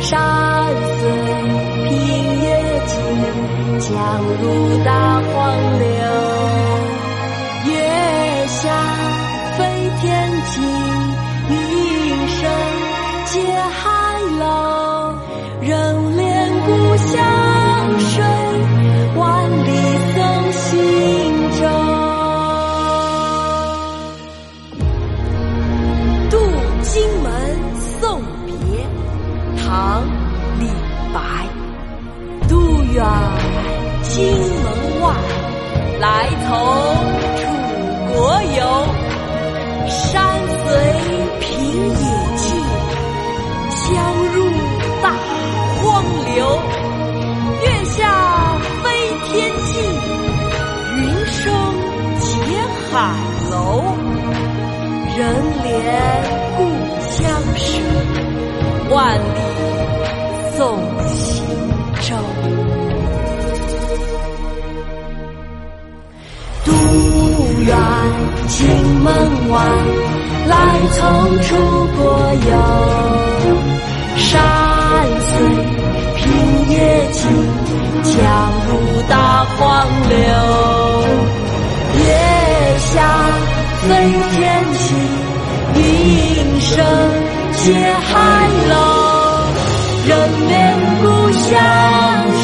山随平野尽，江入大荒流。月下飞天尽，白。渡远荆门外，来从楚国游。山随平野尽，江入大荒流。月下飞天际，云生结海楼。人怜故乡水，万里送行舟。渡远荆门外，来从楚国游。山随平野尽，江入大荒流。月下飞天尽，云生结海楼。人恋故乡。